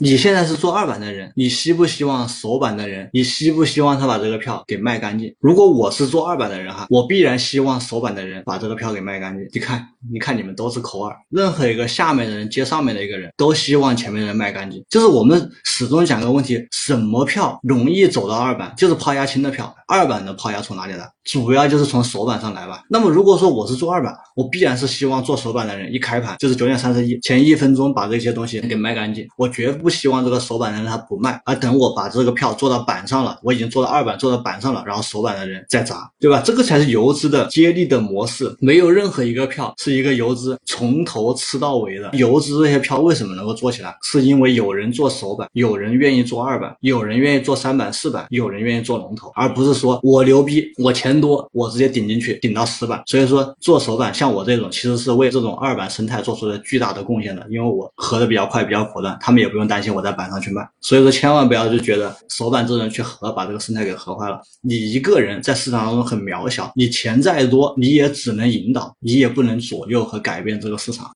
你现在是做二板的人，你希不希望首板的人，你希不希望他把这个票给卖干净？如果我是做二板的人哈，我必然希望首板的人把这个票给卖干净。你看，你看你们都是口耳，任何一个下面的人接上面的一个人都希望前面人卖干净。就是我们始终讲个问题：什么票容易走到二板？就是抛压轻的票。二板的抛压从哪里来？主要就是从首板上来吧。那么如果说我是做二板，我必然是希望做首板的人一开盘就是九点三十一前一分钟把这些东西给卖干净。我绝不希望这个首板的人他不卖，而等我把这个票做到板上了，我已经做到二板做到板上了，然后首板的人再砸，对吧？这个才是游资的接力的模式。没有任何一个票是一个游资从头吃到尾的。游资这些票为什么能够做起来？是因为有人做首板，有人愿意做二板，有人愿意做三板四板，有人愿意做龙头，而不是说我牛逼，我钱多，我直接顶进去顶到十板。所以说做首板像我这种，其实是为这种二板生态做出了巨大的贡献的，因为我合的比较快，比较果断，他们也不用担心我在板上去卖。所以说千万不要就觉得首板这人去合，把这个生态给合坏了。你一个人在市场当中很渺小，你钱再多，你也只能引导，你也不能左右和改变这个市场。